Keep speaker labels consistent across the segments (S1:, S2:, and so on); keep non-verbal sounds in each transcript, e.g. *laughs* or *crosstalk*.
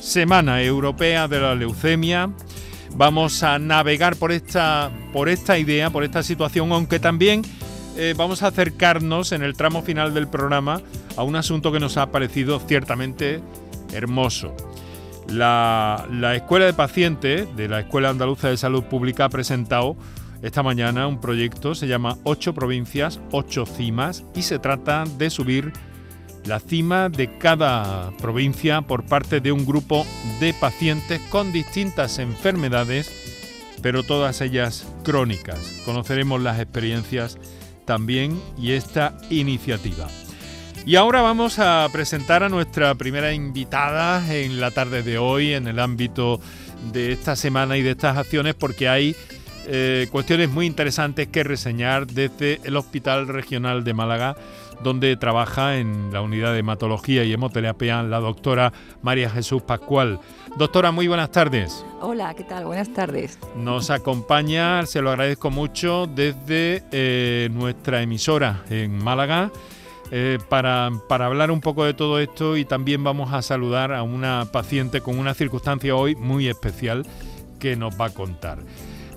S1: Semana Europea de la Leucemia. Vamos a navegar por esta, por esta idea, por esta situación, aunque también eh, vamos a acercarnos en el tramo final del programa a un asunto que nos ha parecido ciertamente hermoso. La, la Escuela de Pacientes de la Escuela Andaluza de Salud Pública ha presentado esta mañana un proyecto, se llama Ocho provincias, ocho cimas, y se trata de subir la cima de cada provincia por parte de un grupo de pacientes con distintas enfermedades, pero todas ellas crónicas. Conoceremos las experiencias también y esta iniciativa. Y ahora vamos a presentar a nuestra primera invitada en la tarde de hoy en el ámbito de esta semana y de estas acciones porque hay eh, cuestiones muy interesantes que reseñar desde el Hospital Regional de Málaga donde trabaja en la unidad de hematología y hemoterapia la doctora María Jesús Pascual. Doctora, muy buenas tardes.
S2: Hola, ¿qué tal? Buenas tardes.
S1: Nos acompaña, se lo agradezco mucho, desde eh, nuestra emisora en Málaga. Eh, para, para, hablar un poco de todo esto y también vamos a saludar a una paciente con una circunstancia hoy muy especial que nos va a contar.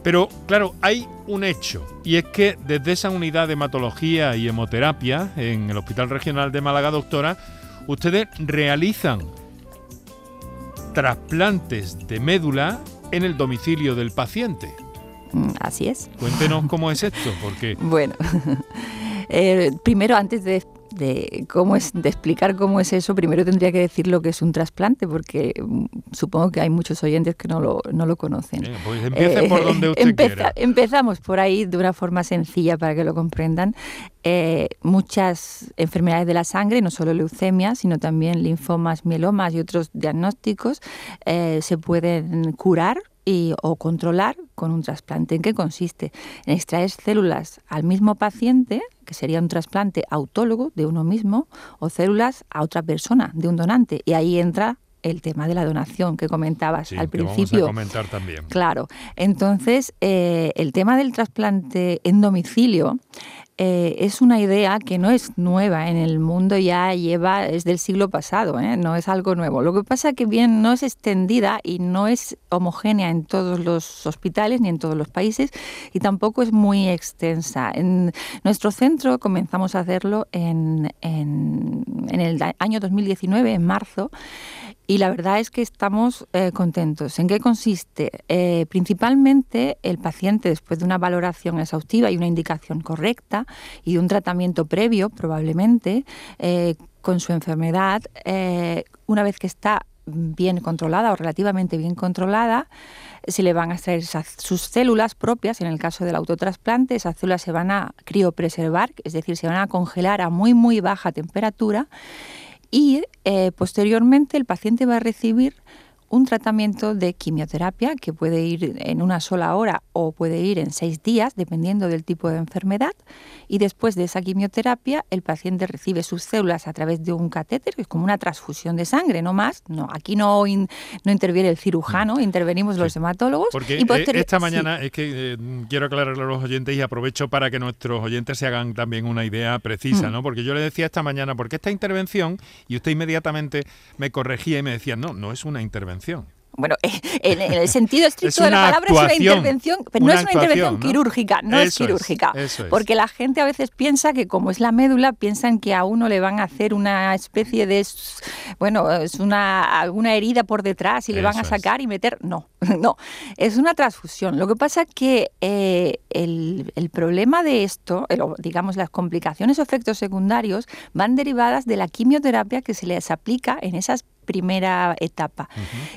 S1: Pero claro, hay un hecho, y es que desde esa unidad de hematología y hemoterapia en el Hospital Regional de Málaga, doctora, ustedes realizan trasplantes de médula en el domicilio del paciente.
S2: Mm, así es.
S1: Cuéntenos cómo es esto, porque... *laughs*
S2: Bueno, *laughs* eh, primero antes de de cómo es de explicar cómo es eso, primero tendría que decir lo que es un trasplante, porque mm, supongo que hay muchos oyentes que no lo, no lo conocen.
S1: pues empiece por donde *laughs* usted quiera.
S2: Empezamos por ahí de una forma sencilla para que lo comprendan. Eh, muchas enfermedades de la sangre, no solo leucemia, sino también linfomas, mielomas y otros diagnósticos, eh, se pueden curar y, o controlar con un trasplante. ¿En qué consiste? En extraer células al mismo paciente, que sería un trasplante autólogo de uno mismo, o células a otra persona, de un donante. Y ahí entra el tema de la donación que comentabas al principio.
S1: Vamos a comentar también.
S2: Claro. Entonces, eh, el tema del trasplante en domicilio eh, es una idea que no es nueva en el mundo, ya lleva, es del siglo pasado, ¿eh? no es algo nuevo. Lo que pasa que bien no es extendida y no es homogénea en todos los hospitales ni en todos los países y tampoco es muy extensa. En nuestro centro comenzamos a hacerlo en, en, en el año 2019, en marzo, y la verdad es que estamos eh, contentos. ¿En qué consiste? Eh, principalmente el paciente, después de una valoración exhaustiva y una indicación correcta y un tratamiento previo, probablemente, eh, con su enfermedad, una vez que está bien controlada o relativamente bien controlada, se le van a extraer sus células propias, en el caso del autotrasplante, esas células se van a criopreservar, es decir, se van a congelar a muy, muy baja temperatura y eh, posteriormente el paciente va a recibir un tratamiento de quimioterapia que puede ir en una sola hora o puede ir en seis días, dependiendo del tipo de enfermedad. Y después de esa quimioterapia, el paciente recibe sus células a través de un catéter, que es como una transfusión de sangre, no más. No, aquí no, no interviene el cirujano, intervenimos los hematólogos.
S1: Porque eh, esta mañana es que eh, quiero aclararle a los oyentes y aprovecho para que nuestros oyentes se hagan también una idea precisa, mm. ¿no? Porque yo le decía esta mañana, porque esta intervención, y usted inmediatamente me corregía y me decía, no, no es una intervención
S2: bueno, en, el sentido *laughs* estricto de la palabra es una intervención, pero no es una intervención quirúrgica, no es quirúrgica. Porque la gente a veces piensa que como es la médula, piensan que a uno le van a hacer una especie de, bueno, es una alguna herida por detrás y le van a sacar y meter. No, *laughs* no, es una transfusión. Lo que pasa es que eh, el, el, problema de esto, digamos las complicaciones o efectos secundarios, van derivadas de la quimioterapia que se les aplica en esas primera etapa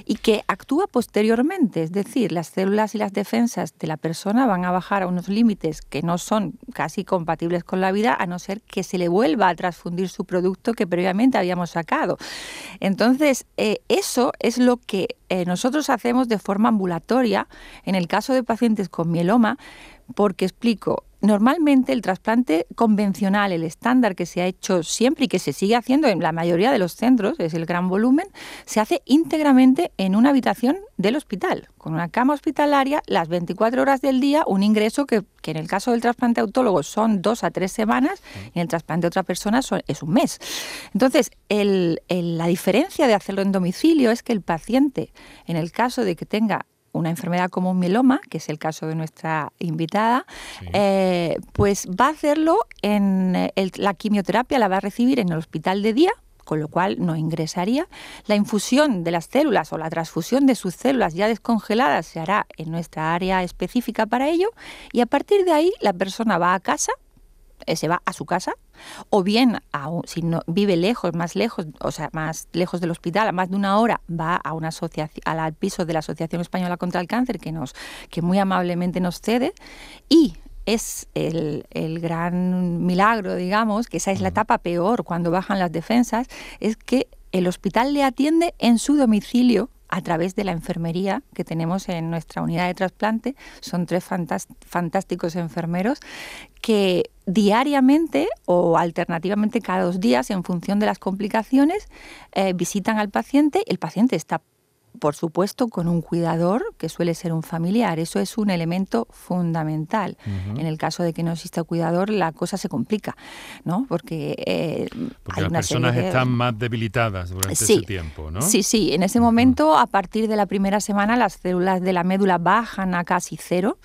S2: y que actúa posteriormente, es decir, las células y las defensas de la persona van a bajar a unos límites que no son casi compatibles con la vida, a no ser que se le vuelva a transfundir su producto que previamente habíamos sacado. Entonces, eh, eso es lo que eh, nosotros hacemos de forma ambulatoria en el caso de pacientes con mieloma, porque explico, normalmente el trasplante convencional, el estándar que se ha hecho siempre y que se sigue haciendo en la mayoría de los centros, es el gran volumen, se hace íntegramente en una habitación del hospital, con una cama hospitalaria, las 24 horas del día, un ingreso que, en el caso del trasplante autólogo son dos a tres semanas y en el trasplante de otra persona es un mes. Entonces, la diferencia de hacerlo en domicilio es que el paciente, en el caso de que tenga una enfermedad como un mieloma, que es el caso de nuestra invitada, eh, pues va a hacerlo en eh, la quimioterapia, la va a recibir en el hospital de día, con lo cual no ingresaría. La infusión de las células o la transfusión de sus células ya descongeladas se hará en nuestra área específica para ello y a partir de ahí la persona va a casa se va a su casa o bien si no vive lejos, más lejos, o sea, más lejos del hospital, a más de una hora, va a una asociación al piso de la Asociación Española contra el Cáncer que nos que muy amablemente nos cede y es el, el, gran milagro, digamos, que esa es la etapa peor cuando bajan las defensas, es que el hospital le atiende en su domicilio a través de la enfermería que tenemos en nuestra unidad de trasplante. Son tres fantásticos enfermeros que diariamente o alternativamente cada dos días, en función de las complicaciones, eh, visitan al paciente. El paciente está por supuesto, con un cuidador que suele ser un familiar. Eso es un elemento fundamental. En el caso de que no exista cuidador, la cosa se complica, ¿no? Porque,
S1: eh, las personas están más debilitadas durante ese tiempo, ¿no?
S2: Sí, sí. En ese momento, a partir de la primera semana, las células de la médula bajan a casi cero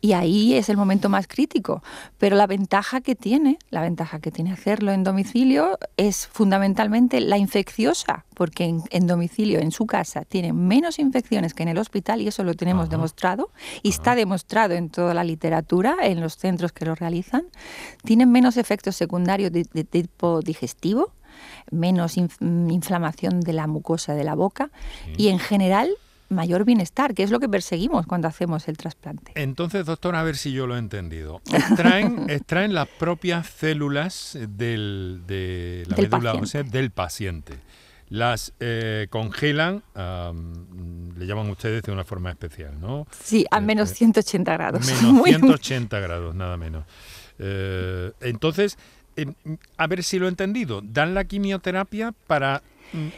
S2: y ahí es el momento más crítico. Pero la ventaja que tiene, la ventaja que tiene hacerlo en domicilio es fundamentalmente la infecciosa, porque en, domicilio, en su casa, tiene menos infecciones que en el hospital y eso lo tenemos demostrado y está demostrado en toda la literatura, en los centros que lo realizan. Tienen menos efectos secundarios de, tipo digestivo, menos inflamación de la mucosa de la boca y en general mayor bienestar, que es lo que perseguimos cuando hacemos el trasplante.
S1: Entonces, doctor, a ver si yo lo he entendido. *laughs* Extraen, extraen las propias células del, de la médula del paciente las eh, congelan, le llaman ustedes de una forma especial, ¿no?
S2: Sí, a eh, menos 180 eh, grados.
S1: Menos *laughs* 180 grados, nada menos. entonces, em, a ver si lo he entendido, dan la quimioterapia para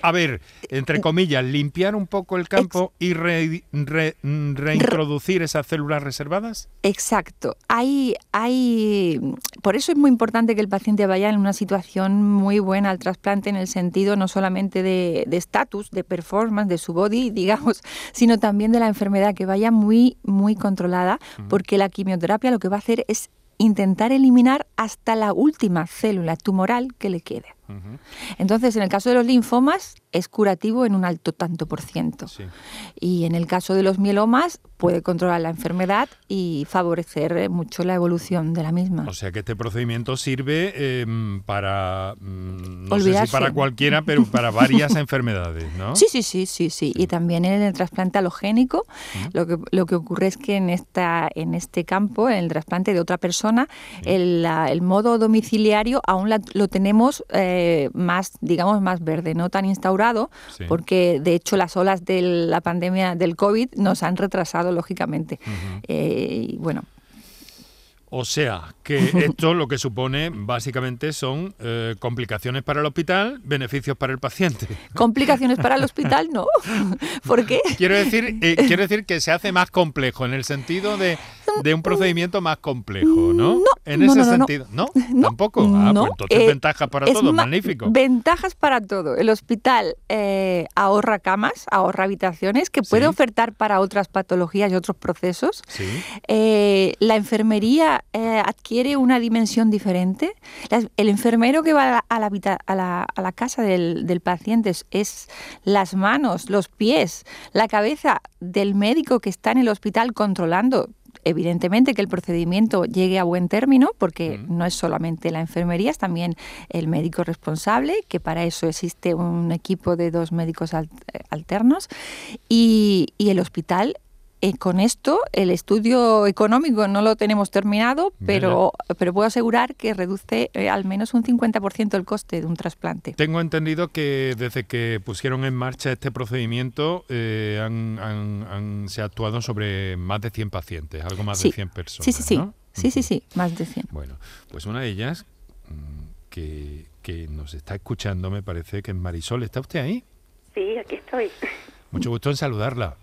S1: a ver, entre comillas, limpiar un poco el campo y reintroducir esas células reservadas?
S2: Exacto. Hay, hay, por eso es muy importante que el paciente vaya en una situación muy buena al trasplante en el sentido no solamente de estatus, de, performance, de su body, *laughs* digamos, sino también de la enfermedad, que vaya muy, muy controlada, porque la quimioterapia lo que va a hacer es intentar eliminar hasta la última célula tumoral que le quede. Entonces, en el caso de los linfomas, es curativo en un alto tanto por ciento. Y en el caso de los mielomas, puede controlar la enfermedad y favorecer eh, mucho la evolución de la misma.
S1: O sea que este procedimiento sirve em, para, mm, no sé si para cualquiera, pero para varias *laughs* enfermedades, ¿no?
S2: Sí, sí, sí, sí, sí. Y también en el trasplante halogénico, lo, que, lo que ocurre es que en, esta, en este campo, en el trasplante de otra persona, el, modo domiciliario aún lo tenemos... Eh, eh, más, digamos, más verde, no tan instaurado, porque de hecho las olas de la pandemia del COVID nos han retrasado, lógicamente. Eh, y bueno,
S1: o sea, que *laughs* esto lo que supone básicamente son eh, complicaciones para el hospital, beneficios para el paciente.
S2: Complicaciones para el *laughs* hospital, no. *laughs* ¿Por qué?
S1: Quiero decir, eh, quiero decir que se hace más complejo en el sentido de, un procedimiento más complejo, ¿no?
S2: No.
S1: En ese sentido. ¿No? ¿Tampoco? Ah, pues entonces eh, ventajas para todo, magnífico.
S2: Ventajas para todo. El hospital ahorra camas, ahorra habitaciones que puede ofertar para otras patologías y otros procesos. Sí. la enfermería eh, adquiere una dimensión diferente. el enfermero que va a la, a la, casa del, paciente es, las manos, los pies, la cabeza del médico que está en el hospital controlando evidentemente que el procedimiento llegue a buen término, porque no es solamente la enfermería, es también el médico responsable, que para eso existe un equipo de dos médicos alternos, y, y el hospital eh, con esto, el estudio económico no lo tenemos terminado, pero, pero puedo asegurar que reduce eh, al menos un 50% el coste de un trasplante.
S1: Tengo entendido que desde que pusieron en marcha este procedimiento eh, han, se ha actuado sobre más de 100 pacientes, algo más de 100 personas.
S2: Sí, sí, sí. Sí, sí, sí, más de 100.
S1: Bueno, pues una de ellas mm, que, que nos está escuchando me parece que es Marisol. ¿Está usted ahí?
S3: Sí, aquí estoy.
S1: Mucho gusto en saludarla.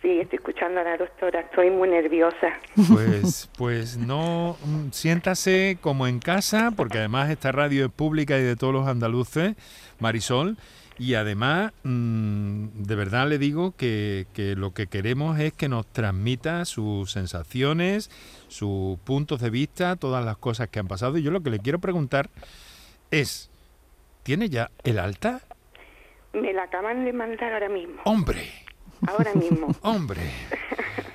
S3: Sí, estoy escuchando a la doctora, estoy muy nerviosa.
S1: Pues, pues no, mm, siéntase como en casa, porque además esta radio es pública y de todos los andaluces, Marisol, y además, mm, de verdad le digo que, que lo que queremos es que nos transmita sus sensaciones, sus puntos de vista, todas las cosas que han pasado. Y yo lo que le quiero preguntar es, ¿tiene ya el alta?
S3: Me la acaban de mandar ahora mismo,
S1: ¡Hombre!
S3: Ahora mismo. *laughs*
S1: ¡Hombre!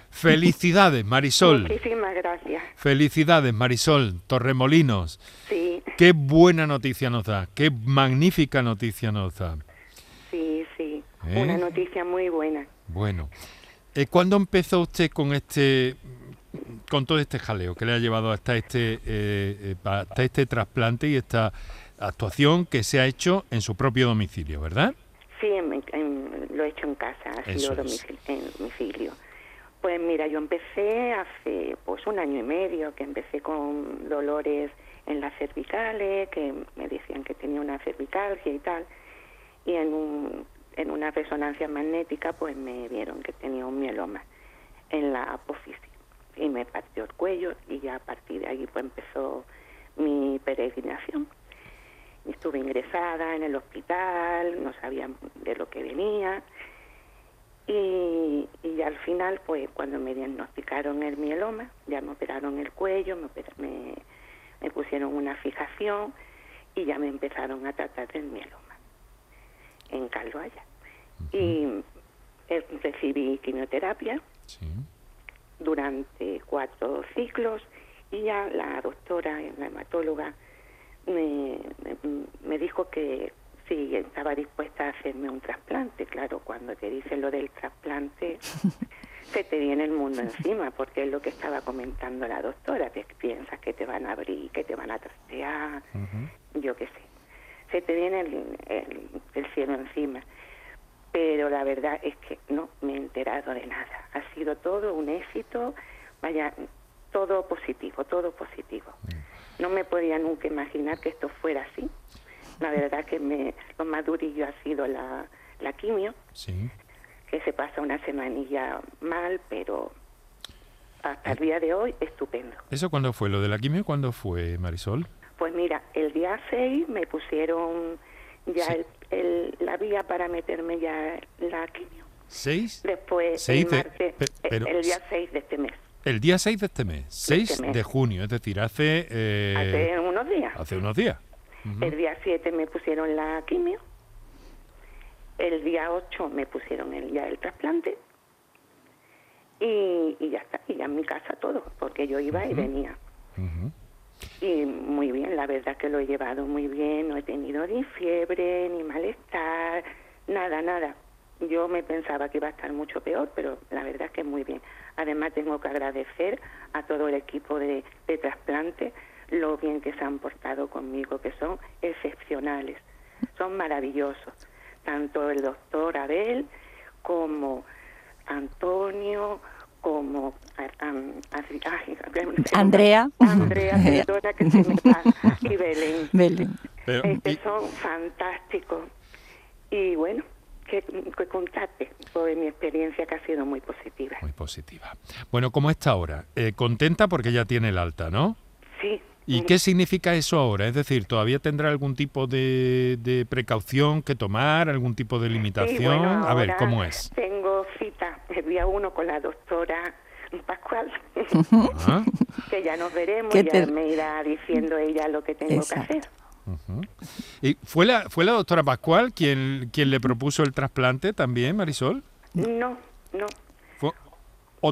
S1: Felicidades, Marisol.
S3: Muchísimas gracias.
S1: Felicidades, Marisol Torremolinos.
S3: Sí,
S1: Qué buena noticia nos da, qué magnífica noticia nos da.
S3: sí, sí.
S1: ¿Eh?
S3: Una noticia muy buena.
S1: Bueno, eh, ¿cuándo empezó usted con este, con todo este jaleo que le ha llevado hasta este, eh, hasta este trasplante y esta actuación que se ha hecho en su propio domicilio, verdad?
S3: Sí, en- en- lo he hecho en casa, ha
S1: Eso
S3: sido
S1: es.
S3: domicil- en domicilio. Pues mira, yo empecé hace pues un año y medio, que empecé con dolores en las cervicales, que me decían que tenía una cervicalgia y tal, y en, un, en una resonancia magnética pues me vieron que tenía un mieloma en la apófisis y me partió el cuello y ya a partir de ahí pues empezó mi peregrinación. Estuve ingresada en el hospital, no sabían de lo que venía. Y, y al final, pues cuando me diagnosticaron el mieloma, ya me operaron el cuello, me, me, me pusieron una fijación y ya me empezaron a tratar del mieloma en Calvaya. Y eh, recibí quimioterapia
S1: Sí.
S3: durante cuatro ciclos y ya la doctora, la hematóloga, me, me, dijo que sí, estaba dispuesta a hacerme un trasplante. Claro, cuando te dicen lo del trasplante, *laughs* se te viene el mundo encima, porque es lo que estaba comentando la doctora, que piensas que te van a abrir, que te van a trastear, yo qué sé. Se te viene el, el- el cielo encima. Pero la verdad es que no me he enterado de nada. Ha sido todo un éxito, vaya, todo positivo, todo positivo. No me podía nunca imaginar que esto fuera así. La verdad que me, lo más durillo ha sido la, la quimio,
S1: Sí.
S3: que se pasa una semanilla mal, pero hasta el día de hoy estupendo.
S1: ¿Eso cuándo fue? ¿Lo de la quimio cuándo fue, Marisol?
S3: Pues mira, el día 6 me pusieron ya
S1: Sí.
S3: el, el- la vía para meterme ya la quimio.
S1: ¿Seis?
S3: Después,
S1: Seis
S3: el martes, eh,
S1: pero-
S3: el día 6 de este mes,
S1: El día 6 de este mes. 6
S3: este mes.
S1: de junio, es decir, hace... eh,
S3: hace unos días.
S1: hace unos días.
S3: El día 7 me pusieron la quimio. El día 8 me pusieron el, ya el trasplante. Y, y ya está, y ya en mi casa todo, porque yo iba y venía. Y muy bien, la verdad que lo he llevado muy bien, no he tenido ni fiebre, ni malestar, nada, nada. Yo me pensaba que iba a estar mucho peor, pero la verdad que muy bien. Además tengo que agradecer a todo el equipo de, de trasplante lo bien que se han portado conmigo, que son excepcionales, son maravillosos. Tanto el doctor Abel como Antonio, como a-
S2: Andrea.
S3: Andrea, *laughs* perdona que se me pasa, y Belén.
S2: Belén.
S1: Pero,
S3: Es que
S1: y-
S3: son fantásticos. Y bueno, que, que contarte por mi experiencia que ha sido muy positiva.
S1: Muy positiva. Bueno, ¿cómo está ahora? Eh, contenta porque ya tiene el alta, ¿no?
S3: Sí.
S1: ¿Y qué significa eso ahora? Es decir, ¿todavía tendrá algún tipo de, de precaución que tomar, algún tipo de
S3: sí,
S1: limitación?
S3: bueno,
S1: A ver, ¿cómo es?
S3: Tengo cita el día uno con la doctora Pascual, *laughs*
S1: Ah,
S3: que ya nos veremos,
S2: ¿Qué
S3: ya
S2: te-
S3: me irá diciendo ella lo que tengo
S2: Exacto.
S3: que hacer.
S1: ¿Y fue la, fue la doctora Pascual quien, quien le propuso el trasplante también, Marisol?
S3: No, no.
S1: ¿Fue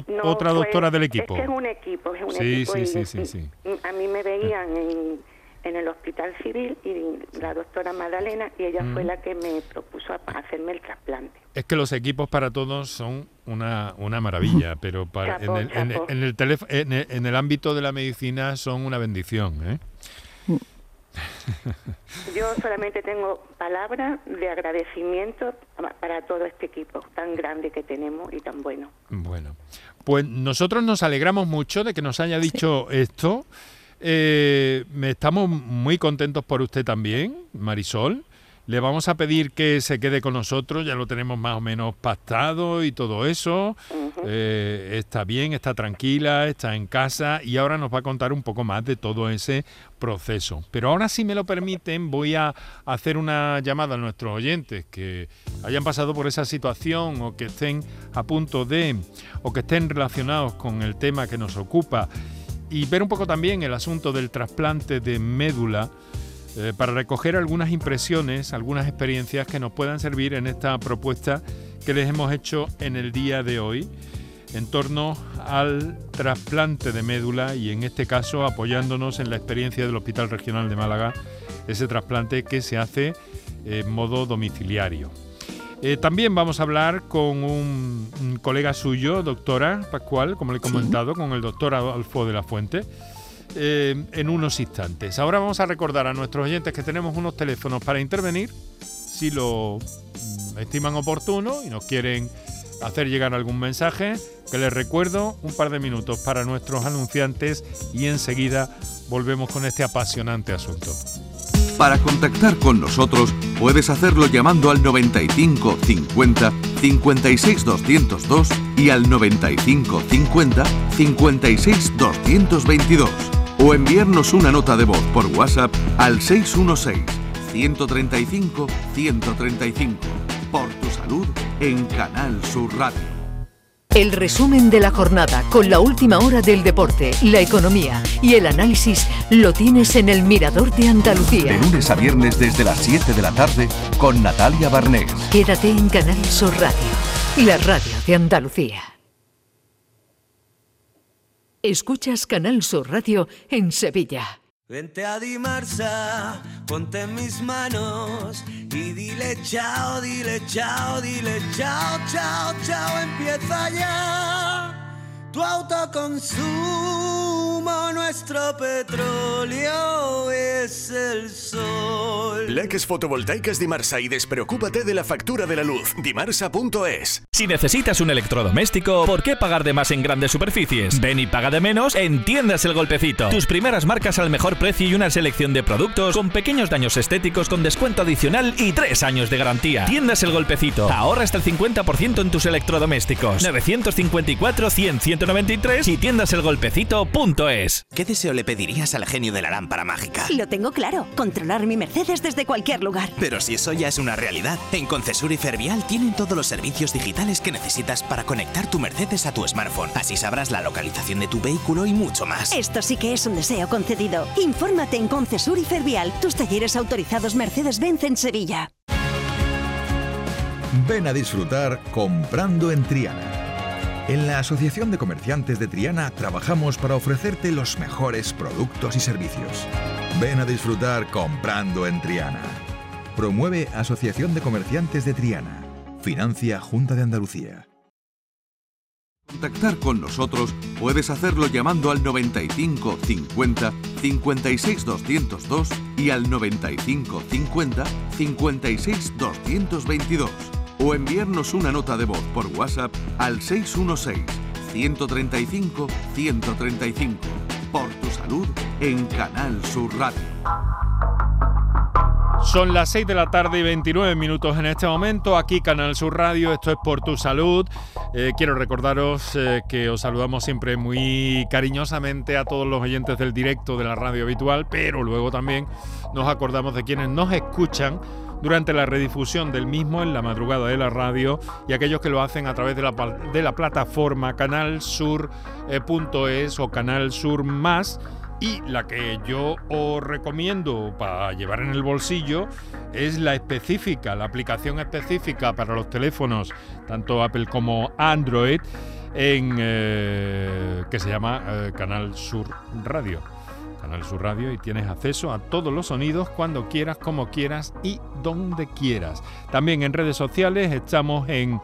S3: No,
S1: otra
S3: fue-
S1: doctora del equipo?
S3: Es que es un equipo, es un
S1: Sí,
S3: equipo.
S1: sí, sí, sí, sí.
S3: A mí me veían en, en el hospital civil y la doctora Magdalena y ella
S1: Mm.
S3: fue la que me propuso a- hacerme el trasplante.
S1: Es que los equipos para todos son una, una maravilla, *laughs* pero para, en,
S3: Chapo,
S1: el, en, el- en, el, en el ámbito de la medicina son una bendición. ¿eh? *laughs*
S3: Yo solamente tengo palabras de agradecimiento para todo este equipo tan grande que tenemos y tan bueno.
S1: Bueno, pues nosotros nos alegramos mucho de que nos haya dicho esto. Eh, estamos muy contentos por usted también, Marisol. Le vamos a pedir que se quede con nosotros, ya lo tenemos más o menos pactado y todo eso. Eh, está bien, está tranquila, está en casa y ahora nos va a contar un poco más de todo ese proceso. Pero ahora, si me lo permiten, voy a hacer una llamada a nuestros oyentes que hayan pasado por esa situación o que estén a punto de, o que estén relacionados con el tema que nos ocupa y ver un poco también el asunto del trasplante de médula eh, para recoger algunas impresiones, algunas experiencias que nos puedan servir en esta propuesta que les hemos hecho en el día de hoy en torno al trasplante de médula y en este caso apoyándonos en la experiencia del Hospital Regional de Málaga, ese trasplante que se hace en modo domiciliario. Eh, también vamos a hablar con un, colega suyo, doctora Pascual, como le he comentado, con el doctor Adolfo de la Fuente. Eh, en unos instantes. Ahora vamos a recordar a nuestros oyentes que tenemos unos teléfonos para intervenir, si lo mm, estiman oportuno y nos quieren hacer llegar algún mensaje, que les recuerdo un par de minutos para nuestros anunciantes y enseguida volvemos con este apasionante asunto.
S4: Para contactar con nosotros puedes hacerlo llamando al 95 50 56 202 y al 95 50 56 222 o enviarnos una nota de voz por WhatsApp al 616-135-135. Por tu salud en Canal Sur Radio.
S5: El resumen de la jornada con la última hora del deporte, la economía y el análisis lo tienes en el Mirador de Andalucía.
S4: De lunes a viernes desde las 7 de la tarde con Natalia Barnés.
S5: Quédate en Canal Sur Radio, la radio de Andalucía. Escuchas Canal Sur Radio en Sevilla.
S6: Vente a Dimarsa, ponte en mis manos y dile chao, dile chao, dile chao, chao, chao, empieza ya tu autoconsumo nuestro petróleo es el sol.
S7: Leques fotovoltaicas Dimarsa y despreocúpate de la factura de la luz. Dimarsa.es.
S8: Si necesitas un electrodoméstico, ¿por qué pagar de más en grandes superficies? Ven y paga de menos en Tiendas El Golpecito. Tus primeras marcas al mejor precio y una selección de productos con pequeños daños estéticos con descuento adicional y tres años de garantía. Tiendas El Golpecito. Ahorra hasta el 50% en tus electrodomésticos. 954 100 193 y tiendaselgolpecito.es.
S9: ¿Qué deseo le pedirías al genio de la lámpara mágica?
S10: Lo tengo claro, controlar mi Mercedes desde cualquier lugar.
S9: Pero si eso ya es una realidad, en Concesur y Fervial tienen todos los servicios digitales que necesitas para conectar tu Mercedes a tu smartphone. Así sabrás la localización de tu vehículo y mucho más.
S10: Esto sí que es un deseo concedido. Infórmate en Concesur y Fervial, tus talleres autorizados Mercedes-Benz en Sevilla.
S11: Ven a disfrutar comprando en Triana en la Asociación de Comerciantes de Triana trabajamos para ofrecerte los mejores productos y servicios. Ven a disfrutar comprando en Triana. Promueve Asociación de Comerciantes de Triana. Financia Junta de Andalucía.
S4: Contactar con nosotros puedes hacerlo llamando al 95 50 56 202 y al 95 50 56 222 o enviarnos una nota de voz por WhatsApp al 616-135-135. Por tu salud en Canal Sur Radio.
S1: Son las 6 de la tarde y 29 minutos en este momento, aquí Canal Sur Radio, esto es Por Tu Salud. Eh, quiero recordaros eh, que os saludamos siempre muy cariñosamente a todos los oyentes del directo de la radio habitual, pero luego también nos acordamos de quienes nos escuchan durante la redifusión del mismo en la madrugada de la radio y aquellos que lo hacen a través de la, de la plataforma canalsur.es o Canal Sur Más. Y la que yo os recomiendo para llevar en el bolsillo es la específica, la aplicación específica para los teléfonos, tanto Apple como Android, en, eh, que se llama eh, Canal Sur Radio. Canal Sur Radio y tienes acceso a todos los sonidos cuando quieras, como quieras y donde quieras. También en redes sociales estamos en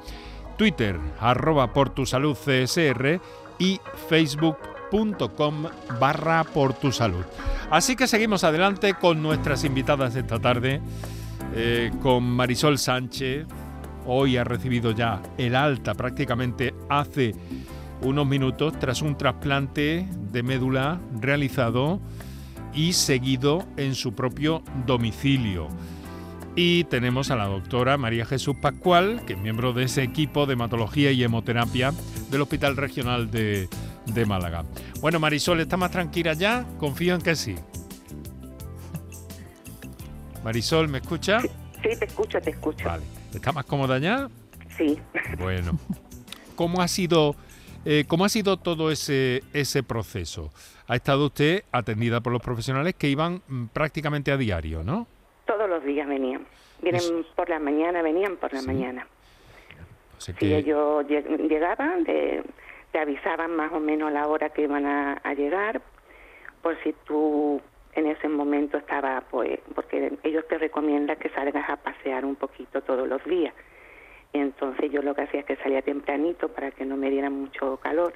S1: Twitter, arroba por tu salud CSR y Facebook facebook.com barra por tu salud. Así que seguimos adelante con nuestras invitadas esta tarde, eh, con Marisol Sánchez. Hoy ha recibido ya el alta prácticamente hace unos minutos tras un trasplante de médula realizado y seguido en su propio domicilio. Y tenemos a la doctora María Jesús Pascual, que es miembro de ese equipo de hematología y hemoterapia del Hospital Regional de, de Málaga. Bueno, Marisol, ¿está más tranquila ya? Confío en que sí. Marisol, ¿me escucha?
S3: Sí, te escucho, te escucho.
S1: Vale. ¿Está más cómoda ya?
S3: Sí.
S1: Bueno. ¿Cómo ha sido, eh, cómo ha sido todo ese, ese proceso? Ha estado usted atendida por los profesionales que iban mm, prácticamente a diario, ¿no?
S3: Todos los días venían. Vienen por la mañana, venían por la mañana.
S1: O
S3: que... ellos llegaban, te, te, avisaban más o menos la hora que iban a, a llegar, por si tú en ese momento estaba, pues, porque ellos te recomiendan que salgas a pasear un poquito todos los días. Entonces yo lo que hacía es que salía tempranito para que no me dieran mucho calor.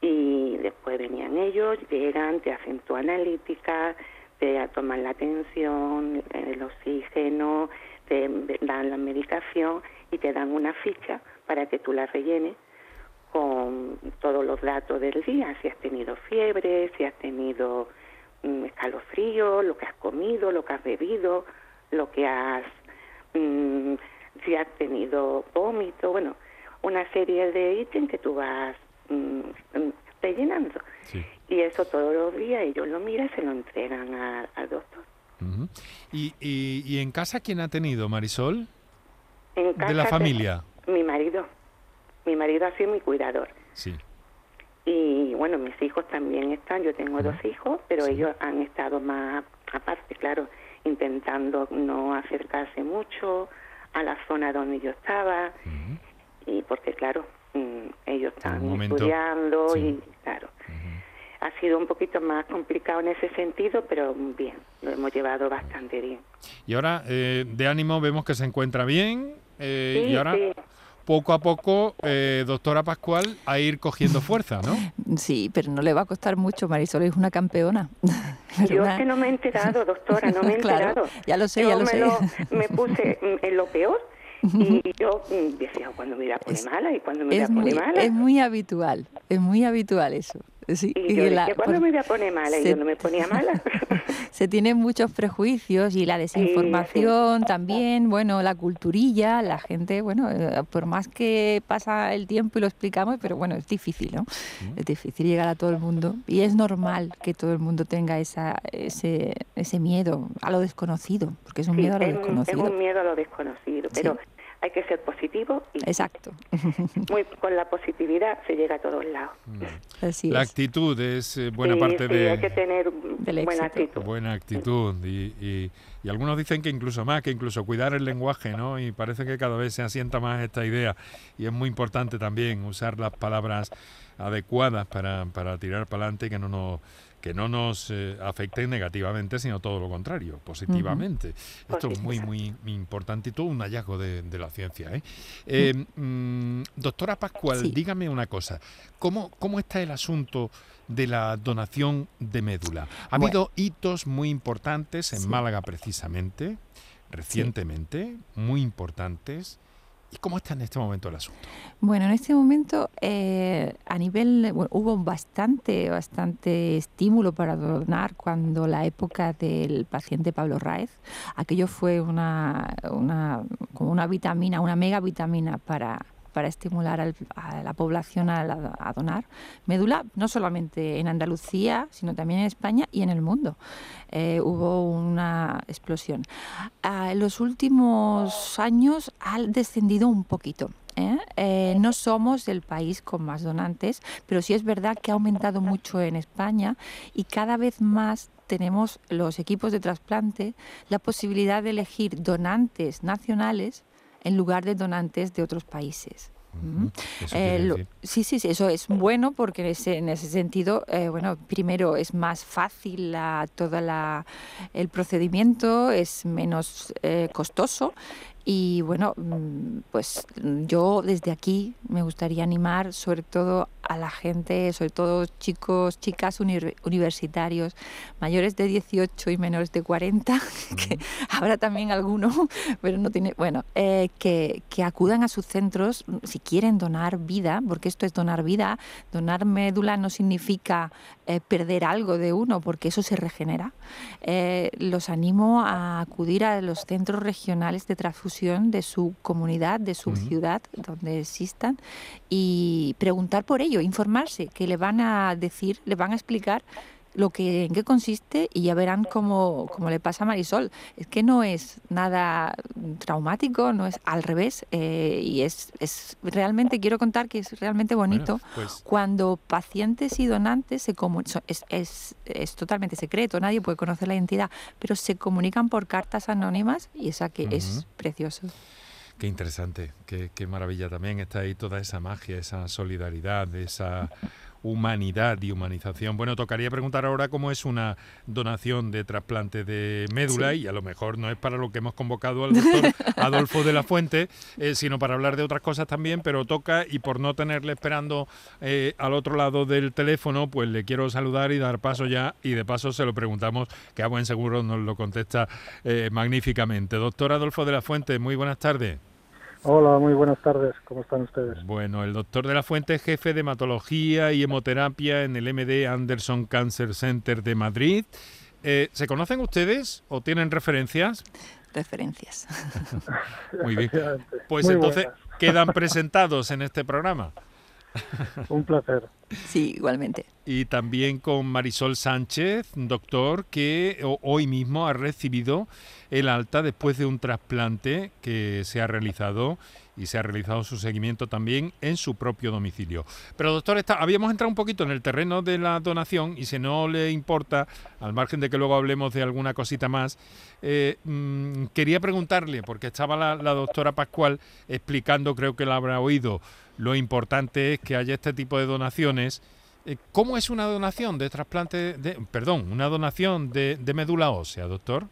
S3: Y después venían ellos, llegan, te hacen tu analítica, te toman la atención, el oxígeno, te dan la medicación y te dan una ficha para que tú la rellenes con todos los datos del día, si has tenido fiebre, si has tenido escalofrío, lo que has comido, lo que has bebido, lo que has, mm, si has tenido vómito, bueno, una serie de ítems que tú vas mm, mm, rellenando. Y eso todos los días ellos lo miran y se lo entregan al doctor.
S1: ¿Y, y, en casa quién ha tenido, Marisol?
S3: En casa
S1: de la familia.
S3: mi marido. Mi marido ha sido mi cuidador.
S1: Sí.
S3: Y bueno, mis hijos también están, yo tengo dos hijos, pero ellos han estado más aparte, claro, intentando no acercarse mucho a la zona donde yo estaba, y porque claro, mm, ellos están estudiando y claro. Ha sido un poquito más complicado en ese sentido, pero bien, lo hemos llevado bastante bien.
S1: Y ahora, eh, de ánimo, vemos que se encuentra bien. Eh, y ahora, poco a poco, eh, doctora Pascual, a ir cogiendo fuerza, ¿no?
S2: Sí, pero no le va a costar mucho, Marisol es una campeona. *laughs*
S3: Yo es que no me he enterado, doctora, no me he *laughs* enterado.
S2: ya lo sé, ya lo
S3: me
S2: sé.
S3: me puse en lo peor y yo mm, decía, cuando me iba a poner mala y cuando me iba a poner mala.
S2: Es muy habitual, es muy habitual eso. Sí,
S3: y yo dije, ¿cuándo me voy a poner mala? Y yo no me ponía mala. *laughs*
S2: se tienen muchos prejuicios y la desinformación también, bueno, la culturilla, la gente, bueno, eh, por más que pasa el tiempo y lo explicamos, pero bueno, es difícil, ¿no? Es difícil llegar a todo el mundo y es normal que todo el mundo tenga esa, ese, ese miedo a lo desconocido, porque es un miedo a lo desconocido.
S3: Es un miedo a lo desconocido, pero hay que ser positivo y
S2: Exacto. *laughs*
S3: Muy, con la positividad se llega a todos lados.
S1: Mm. la actitud es eh, buena parte de...
S3: hay que tener buena actitud.
S1: Buena actitud y, y, y, algunos dicen que incluso más, que incluso cuidar el lenguaje, ¿no? Y parece que cada vez se asienta más esta idea y es muy importante también usar las palabras adecuadas para, para tirar para adelante y que no nos que no nos eh, afecten negativamente, sino todo lo contrario, positivamente. Esto es muy, muy, importante y todo un hallazgo de, la ciencia. ¿eh? Eh, mm, doctora Pascual, dígame una cosa, ¿Cómo, ¿cómo está el asunto de la donación de médula? Ha habido hitos muy importantes en Málaga precisamente, recientemente, muy importantes. ¿Y cómo está en este momento el asunto?
S2: Bueno, en este momento eh, a nivel hubo bastante bastante estímulo para donar cuando la época del paciente Pablo Raez. Aquello fue una, una como una vitamina, una mega vitamina para para estimular a la población a, donar médula, no solamente en Andalucía, sino también en España y en el mundo. Eh, hubo una explosión. Ah, en los últimos años ha descendido un poquito. ¿eh? Eh, no somos el país con más donantes, pero sí es verdad que ha aumentado mucho en España y cada vez más tenemos los equipos de trasplante la posibilidad de elegir donantes nacionales en lugar de donantes de otros países. Eh, sí, sí, sí, eso es bueno porque en ese sentido, eh, bueno, primero es más fácil la, todo la, el procedimiento, es menos eh, costoso Y bueno, mm, pues yo desde aquí me gustaría animar sobre todo a la gente, sobre todo chicos, chicas universitarios, mayores de 18 y menores de 40, *laughs* que habrá también alguno, *laughs* pero no tiene, bueno, eh, que, que, acudan a sus centros si quieren donar vida, porque esto es donar vida. Donar médula no significa eh, perder algo de uno, porque eso se regenera. Eh, los animo a acudir a los centros regionales de transfusión de su comunidad, de su ciudad, donde existan, y preguntar por ello, informarse, que le van a decir, le van a explicar lo que en qué consiste y ya verán cómo, le pasa a Marisol. Es que no es nada traumático, no es al revés eh, y es, es realmente, quiero contar que es realmente bonito pues cuando pacientes y donantes se es, es, es, totalmente secreto, nadie puede conocer la identidad, pero se comunican por cartas anónimas y esa que es precioso.
S1: Qué interesante, qué, qué maravilla también está ahí toda esa magia, esa solidaridad, esa humanidad y humanización. Bueno, tocaría preguntar ahora cómo es una donación de trasplante de médula y a lo mejor no es para lo que hemos convocado al doctor *laughs* Adolfo de la Fuente, eh, sino para hablar de otras cosas también, pero toca y por no tenerle esperando eh, al otro lado del teléfono, pues le quiero saludar y dar paso ya y de paso se lo preguntamos, que a buen seguro nos lo contesta eh, magníficamente. Doctor Adolfo de la Fuente, muy buenas tardes.
S12: Hola, muy buenas tardes. ¿Cómo están ustedes?
S1: Bueno, el doctor de la Fuente, jefe de hematología y hemoterapia en el MD Anderson Cancer Center de Madrid. Eh, ¿Se conocen ustedes o tienen referencias?
S2: Referencias.
S1: muy bien. Pues entonces quedan presentados en este programa. *laughs*
S12: Un placer.
S2: Sí, igualmente.
S1: Y también con Marisol Sánchez, doctor, que hoy mismo ha recibido el alta después de un trasplante que se ha realizado y se ha realizado su seguimiento también en su propio domicilio. Pero doctor, está, habíamos entrado un poquito en el terreno de la donación y si no le importa, al margen de que luego hablemos de alguna cosita más, eh, mm, quería preguntarle, porque estaba la, la doctora Pascual explicando, creo que la habrá oído, lo importante es que haya este tipo de donaciones. Eh, ¿Cómo es una donación de trasplante, de, perdón, una donación de, médula ósea, doctor?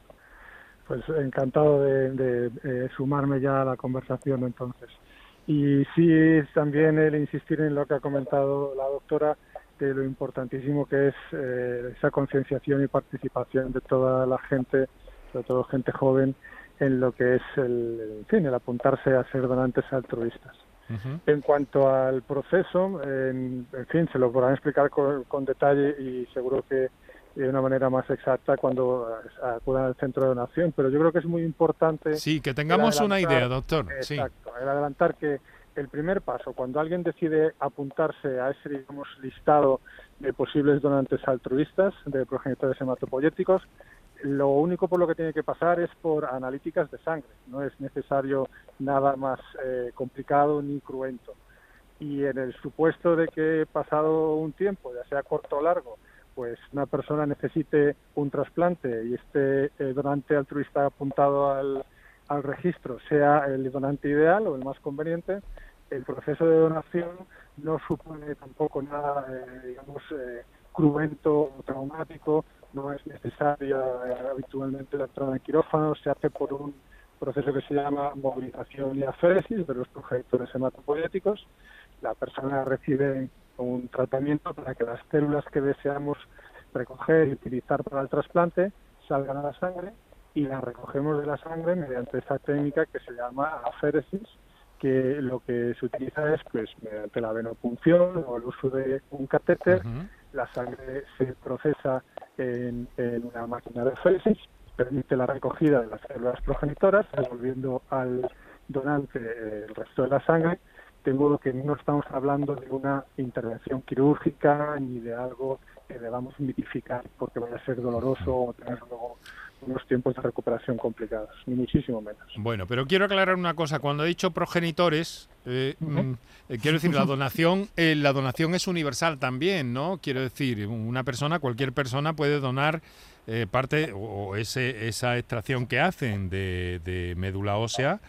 S12: Pues encantado de, eh, sumarme ya a la conversación entonces. Y sí, también el insistir en lo que ha comentado la doctora, de lo importantísimo que es eh, esa concienciación y participación de toda la gente, sobre todo gente joven, en lo que es el, fin, el apuntarse a ser donantes altruistas. En cuanto al proceso, en, fin, se lo podrán explicar con, detalle y seguro que de una manera más exacta cuando acudan al centro de donación, pero yo creo que es muy importante.
S1: Sí, que tengamos una idea, doctor.
S12: Exacto, el adelantar que el primer paso, cuando alguien decide apuntarse a ese digamos, listado de posibles donantes altruistas de progenitores hematopoyéticos, lo único por lo que tiene que pasar es por analíticas de sangre, no es necesario nada más eh, complicado ni cruento. Y en el supuesto de que pasado un tiempo, ya sea corto o largo, pues una persona necesite un trasplante y este eh, donante altruista apuntado al, al registro sea el donante ideal o el más conveniente, el proceso de donación no supone tampoco nada, eh, digamos, cruento o traumático, no es necesaria eh, habitualmente la entrada en quirófano, se hace por un proceso que se llama movilización y aféresis de los progenitores hematopoyéticos. La persona recibe un tratamiento para que las células que deseamos recoger y utilizar para el trasplante salgan a la sangre y las recogemos de la sangre mediante esa técnica que se llama aféresis, que lo que se utiliza es pues mediante la venopunción o el uso de un catéter la sangre se procesa en, una máquina de aféresis, permite la recogida de las células progenitoras, devolviendo al donante el resto de la sangre, de modo que no estamos hablando de una intervención quirúrgica ni de algo que debamos mitificar porque vaya a ser doloroso o tener luego unos tiempos de recuperación complicados, ni muchísimo menos.
S1: Bueno, pero quiero aclarar una cosa. Cuando he dicho progenitores, eh, mm, eh, quiero decir, la donación, eh, la donación es universal también, ¿no? Quiero decir, una persona, cualquier persona puede donar parte o, ese, esa extracción que hacen de, médula ósea.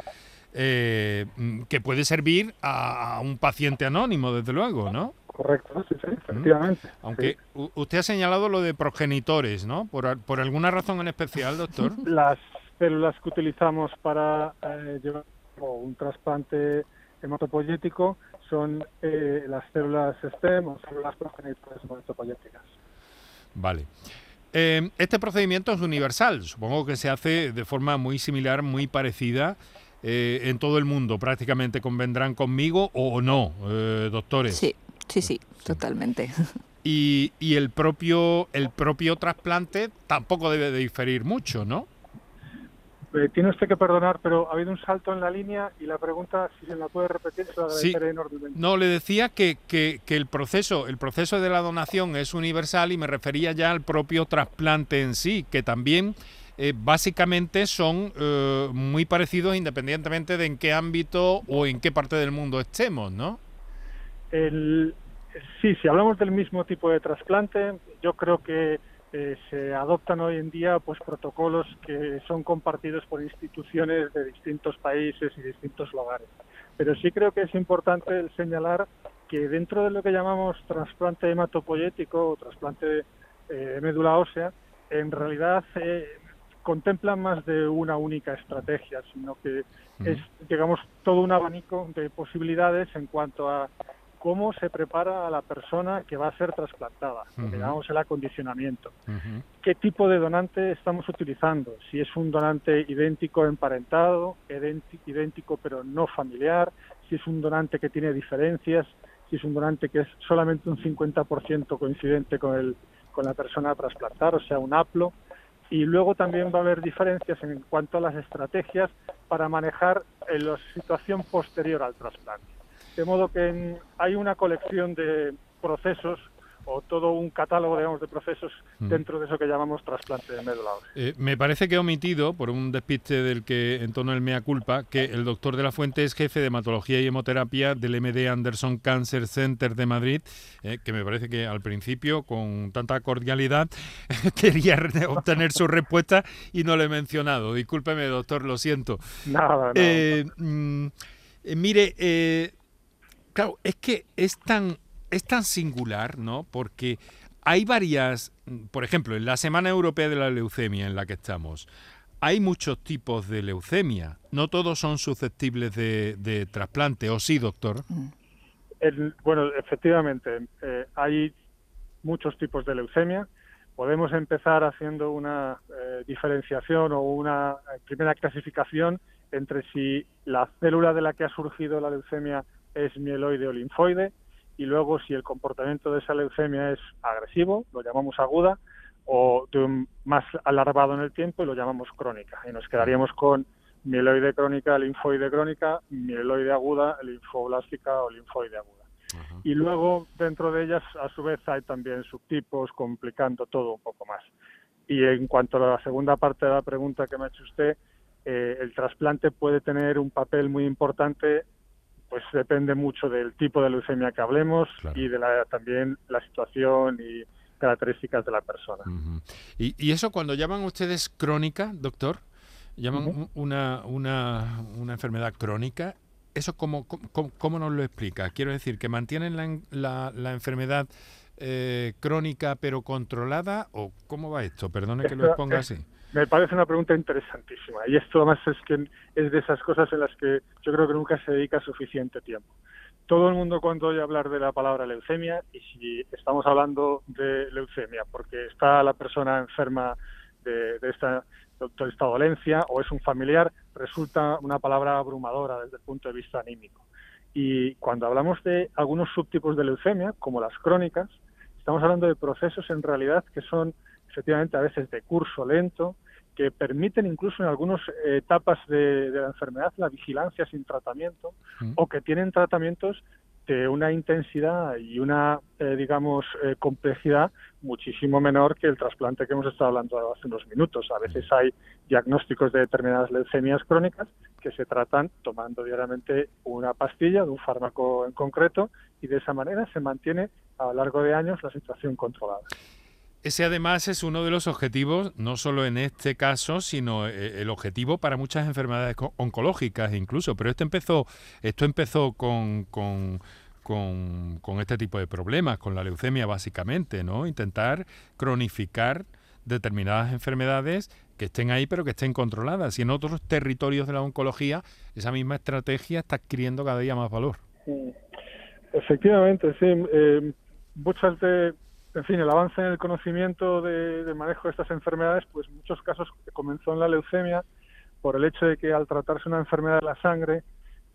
S1: Mm, que puede servir a, un paciente anónimo, desde luego, ¿no?
S12: Correcto, sí, sí, efectivamente.
S1: Aunque usted ha señalado lo de progenitores, ¿no? Por, por alguna razón en especial, doctor. *laughs*
S12: Las células que utilizamos para eh, llevar un trasplante hematopoyético son eh, las células STEM o células progenitoras hematopoyéticas.
S1: Vale. Eh, este procedimiento es universal, supongo que se hace de forma muy similar, muy parecida eh, en todo el mundo, prácticamente convendrán conmigo o no, doctores.
S2: Sí, sí, sí, totalmente.
S1: Y, y, el propio el propio trasplante tampoco debe de diferir mucho, ¿no?
S12: Eh, tiene usted que perdonar, pero ha habido un salto en la línea y la pregunta, si se la puede repetir, se lo agradeceré enormemente.
S1: No, le decía que, que, el proceso el proceso de la donación es universal y me refería ya al propio trasplante en sí, que también eh, básicamente son eh, muy parecidos independientemente de en qué ámbito o en qué parte del mundo estemos, ¿no?
S12: Sí, si hablamos del mismo tipo de trasplante, yo creo que eh, se adoptan hoy en día pues protocolos que son compartidos por instituciones de distintos países y distintos lugares. Pero sí creo que es importante señalar que dentro de lo que llamamos trasplante hematopoyético o trasplante eh, médula ósea, en realidad eh, contemplan más de una única estrategia, sino que es, digamos, todo un abanico de posibilidades en cuanto a cómo se prepara a la persona que va a ser trasplantada, digamos el acondicionamiento. ¿Qué tipo de donante estamos utilizando? Si es un donante idéntico emparentado, idéntico pero no familiar, si es un donante que tiene diferencias, si es un donante que es solamente un 50% coincidente con, el, con la persona a trasplantar, o sea, un aplo. Y luego también va a haber diferencias en cuanto a las estrategias para manejar la situación posterior al trasplante. De modo que hay una colección de procesos o todo un catálogo, digamos, de procesos mm. dentro de eso que llamamos trasplante de médula
S1: eh, me parece que he omitido, por un despiste del que en torno el mea culpa, que el doctor de la Fuente es jefe de hematología y hemoterapia del MD Anderson Cancer Center de Madrid, eh, que me parece que al principio, con tanta cordialidad, *laughs* quería obtener su respuesta y no lo he mencionado. Discúlpeme, doctor, lo siento.
S12: Nada,
S1: eh, mm, mire, Claro, es que es tan, es tan singular, ¿no? Porque hay varias, por ejemplo, en la Semana Europea de la Leucemia en la que estamos, hay muchos tipos de leucemia. No todos son susceptibles de, trasplante, ¿o sí, doctor?
S12: bueno, efectivamente, eh, hay muchos tipos de leucemia. Podemos empezar haciendo una eh, diferenciación o una eh, primera clasificación entre si la célula de la que ha surgido la leucemia es mieloide o linfoide, y luego si el comportamiento de esa leucemia es agresivo, lo llamamos aguda, o más alargado en el tiempo y lo llamamos crónica. Y nos quedaríamos con mieloide crónica, linfoide crónica, mieloide aguda, linfoblástica o linfoide aguda. Y luego dentro de ellas, a su vez, hay también subtipos, complicando todo un poco más. Y en cuanto a la segunda parte de la pregunta que me ha hecho usted, eh, el trasplante puede tener un papel muy importante pues depende mucho del tipo de leucemia que hablemos y de la, también la situación y características de la persona.
S1: ¿Y, eso cuando llaman ustedes crónica, doctor? ¿Llaman una, una, una, enfermedad crónica? ¿Eso cómo, cómo, nos lo explica? Quiero decir, ¿que mantienen la, la, la enfermedad eh, crónica pero controlada? ¿O cómo va esto? Perdone que lo exponga así.
S12: Me parece una pregunta interesantísima y esto además es que es de esas cosas en las que yo creo que nunca se dedica suficiente tiempo. Todo el mundo cuando oye hablar de la palabra leucemia y si estamos hablando de leucemia porque está la persona enferma de, esta, de esta dolencia o es un familiar, resulta una palabra abrumadora desde el punto de vista anímico. Y cuando hablamos de algunos subtipos de leucemia, como las crónicas, estamos hablando de procesos en realidad que son efectivamente a veces de curso lento, que permiten incluso en algunas etapas de, la enfermedad la vigilancia sin tratamiento mm. o que tienen tratamientos de una intensidad y una, eh, digamos, eh, complejidad muchísimo menor que el trasplante que hemos estado hablando hace unos minutos. A veces hay diagnósticos de determinadas leucemias crónicas que se tratan tomando diariamente una pastilla de un fármaco en concreto y de esa manera se mantiene a lo largo de años la situación controlada.
S1: Ese además es uno de los objetivos, no solo en este caso, sino eh, el objetivo para muchas enfermedades oncológicas incluso. Pero esto empezó, esto empezó con, con, con, este tipo de problemas, con la leucemia básicamente, ¿no? Intentar cronificar determinadas enfermedades que estén ahí pero que estén controladas. Y en otros territorios de la oncología esa misma estrategia está adquiriendo cada día más valor.
S12: Efectivamente, sí. Eh, muchas de, en fin, el avance en el conocimiento de, manejo de estas enfermedades, pues muchos casos comenzó en la leucemia por el hecho de que al tratarse una enfermedad de la sangre,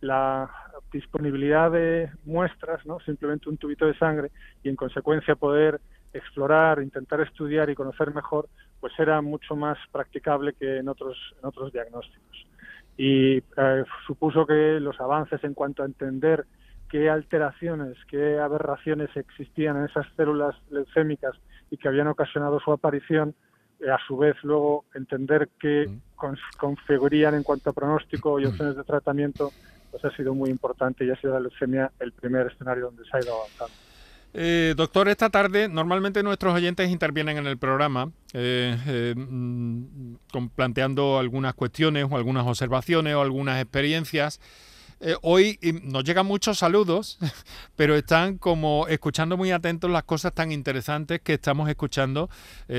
S12: la disponibilidad de muestras, ¿no? simplemente un tubito de sangre, y en consecuencia poder explorar, intentar estudiar y conocer mejor, pues era mucho más practicable que en otros, en otros diagnósticos. Y eh, supuso que los avances en cuanto a entender qué alteraciones, qué aberraciones existían en esas células leucémicas y que habían ocasionado su aparición, eh, a su vez luego entender qué configurían en cuanto a pronóstico y opciones de tratamiento, pues ha sido muy importante y ha sido la leucemia el primer escenario donde se ha ido avanzando.
S1: Eh, doctor, esta tarde normalmente nuestros oyentes intervienen en el programa eh, eh, mm, planteando algunas cuestiones o algunas observaciones o algunas experiencias. Hoy nos llegan muchos saludos, *laughs* pero están como escuchando muy atentos las cosas tan interesantes que estamos escuchando,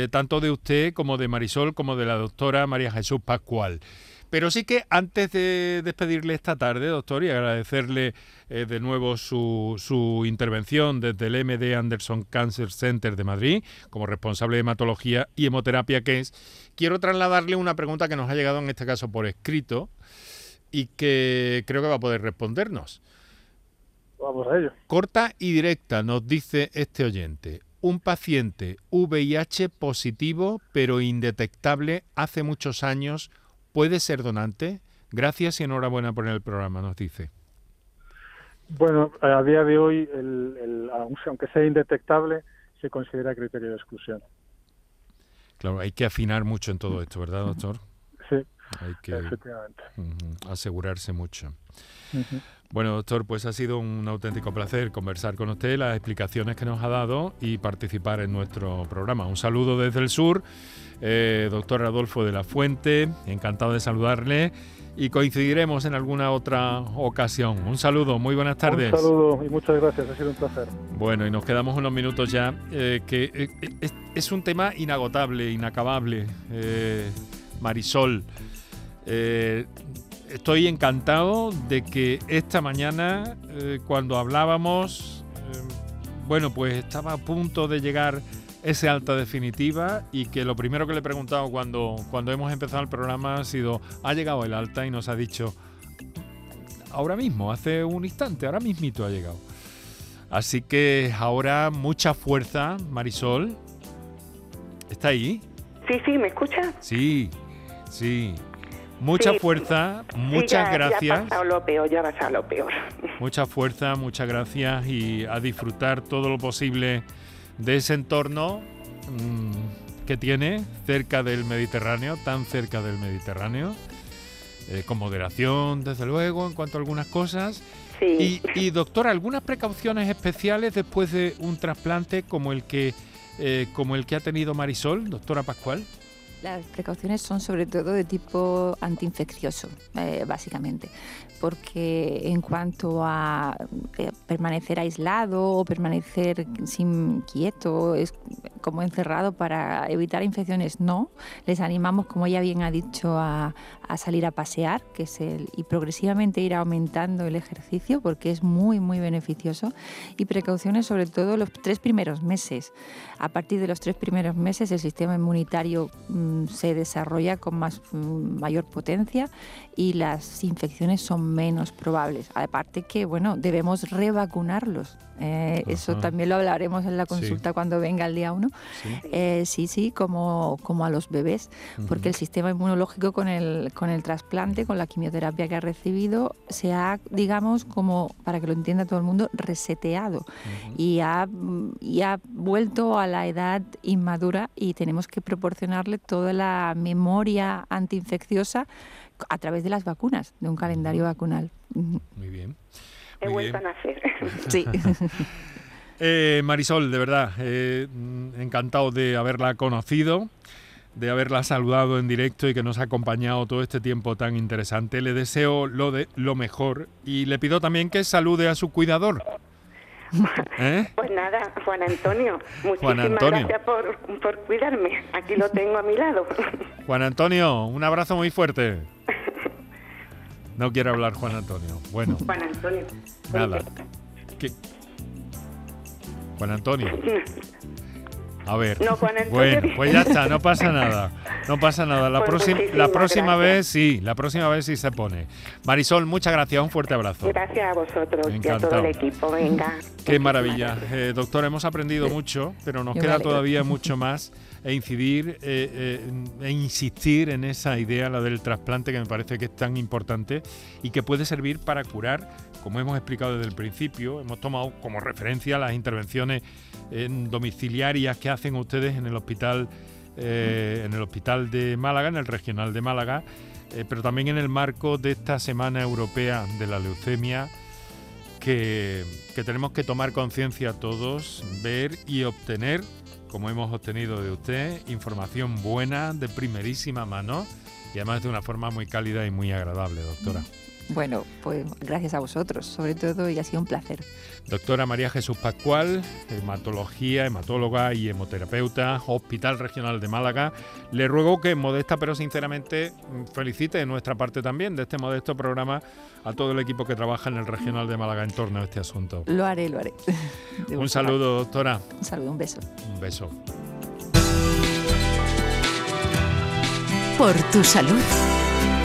S1: tanto de usted como de Marisol, como de la doctora María Jesús Pascual. Pero sí que antes de despedirle esta tarde, doctor, y agradecerle eh, de nuevo su, su, intervención desde el MD Anderson Cancer Center de Madrid, como responsable de hematología y hemoterapia que es, quiero trasladarle una pregunta que nos ha llegado en este caso por escrito y que creo que va a poder respondernos.
S12: Vamos a ello.
S1: Corta y directa, nos dice este oyente. Un paciente VIH positivo pero indetectable hace muchos años ¿Puede ser donante? Gracias y enhorabuena por el programa, nos dice.
S12: Bueno, a día de hoy, el, aunque sea indetectable, se considera criterio de exclusión.
S1: Claro, hay que afinar mucho en todo esto, ¿verdad, doctor? Hay que asegurarse mucho. Bueno, doctor, pues ha sido un auténtico placer conversar con usted, las explicaciones que nos ha dado y participar en nuestro programa. Un saludo desde el sur, eh, doctor Adolfo de la Fuente, encantado de saludarle y coincidiremos en alguna otra ocasión. Un saludo, muy buenas tardes.
S12: Un saludo y muchas gracias, ha sido un placer.
S1: Bueno, y nos quedamos unos minutos ya, eh, que eh, es, un tema inagotable, inacabable. Marisol estoy encantado de que esta mañana, eh, cuando hablábamos, eh, bueno, pues estaba a punto de llegar ese alta definitiva y que lo primero que le he preguntado cuando, cuando hemos empezado el programa ha sido, ¿ha llegado el alta? Y nos ha dicho, ahora mismo, hace un instante, ahora mismito ha llegado. Así que ahora mucha fuerza, Marisol. ¿Está ahí?
S3: Sí, sí, ¿me escucha?
S1: Sí, sí. Mucha fuerza, muchas gracias. Ya ha
S3: pasado lo peor, ya ha pasado lo peor. *laughs*
S1: Mucha fuerza, muchas gracias y a disfrutar todo lo posible de ese entorno mm, que tiene cerca del Mediterráneo, tan cerca del Mediterráneo, eh, con moderación, desde luego, en cuanto a algunas cosas.
S3: Sí.
S1: Y, y doctora, algunas precauciones especiales después de un trasplante como el que, eh, como el que ha tenido Marisol, doctora Pascual.
S2: Las precauciones son sobre todo de tipo antiinfeccioso, eh, básicamente, porque en cuanto a eh, permanecer aislado o permanecer sin quieto, es como encerrado para evitar infecciones, no. Les animamos, como ya bien ha dicho, a, a salir a pasear, que es el y progresivamente ir aumentando el ejercicio, porque es muy muy beneficioso y precauciones sobre todo los tres primeros meses. A partir de los tres primeros meses el sistema inmunitario mm, se desarrolla con más, mm, mayor potencia y las infecciones son menos probables. Aparte que, bueno, debemos revacunarlos. Eh, eso también lo hablaremos en la consulta cuando venga el día 1. Eh, ¿Sí? sí, como, como a los bebés, porque el sistema inmunológico con el, con el trasplante, con la quimioterapia que ha recibido, se ha, digamos, como, para que lo entienda todo el mundo, reseteado y, ha, y ha vuelto a la edad inmadura y tenemos que proporcionarle toda la memoria antiinfecciosa a través de las vacunas, de un calendario vacunal.
S1: Muy bien.
S3: He vuelto a nacer. *laughs*
S2: Sí. *laughs*
S1: Eh, Marisol, de verdad, eh, encantado de haberla conocido, de haberla saludado en directo y que nos ha acompañado todo este tiempo tan interesante. Le deseo lo, de, lo mejor y le pido también que salude a su cuidador. *laughs* ¿Eh?
S3: Pues nada, Juan Antonio, muchísimas gracias por, por cuidarme. Aquí lo tengo a mi lado.
S1: Juan Antonio, un abrazo muy fuerte. No quiere hablar Juan Antonio. Bueno.
S3: Juan Antonio.
S1: Nada. Juan Antonio. A ver. bueno, pues ya está, no pasa nada. No pasa nada. La, pues próxima, la próxima vez sí, la próxima vez sí se pone. Marisol, muchas gracias, un fuerte abrazo.
S3: Gracias a vosotros y a todo el equipo. Venga.
S1: Qué maravilla. Eh, doctora, hemos aprendido mucho, pero nos queda todavía mucho más e incidir eh, eh, e insistir en esa idea, la del trasplante, que me parece que es tan importante y que puede servir para curar, como hemos explicado desde el principio, hemos tomado como referencia las intervenciones domiciliarias que hacen ustedes en el hospital, eh, en el hospital de Málaga, en el regional de Málaga, pero también en el marco de esta Semana Europea de la Leucemia. Que, que tenemos que tomar conciencia todos, ver y obtener como hemos obtenido de usted, información buena, de primerísima mano y además de una forma muy cálida y muy agradable, doctora.
S2: Bueno, pues gracias a vosotros, sobre todo, y ha sido un placer.
S1: Doctora María Jesús Pascual, hematología, hematóloga y hemoterapeuta, Hospital Regional de Málaga. Le ruego que modesta pero sinceramente felicite de nuestra parte también de este modesto programa a todo el equipo que trabaja en el Regional de Málaga en torno a este asunto.
S2: Lo haré, lo haré. *laughs*
S1: un saludo, doctora.
S2: Un saludo, un beso.
S1: Un beso.
S5: Por tu salud,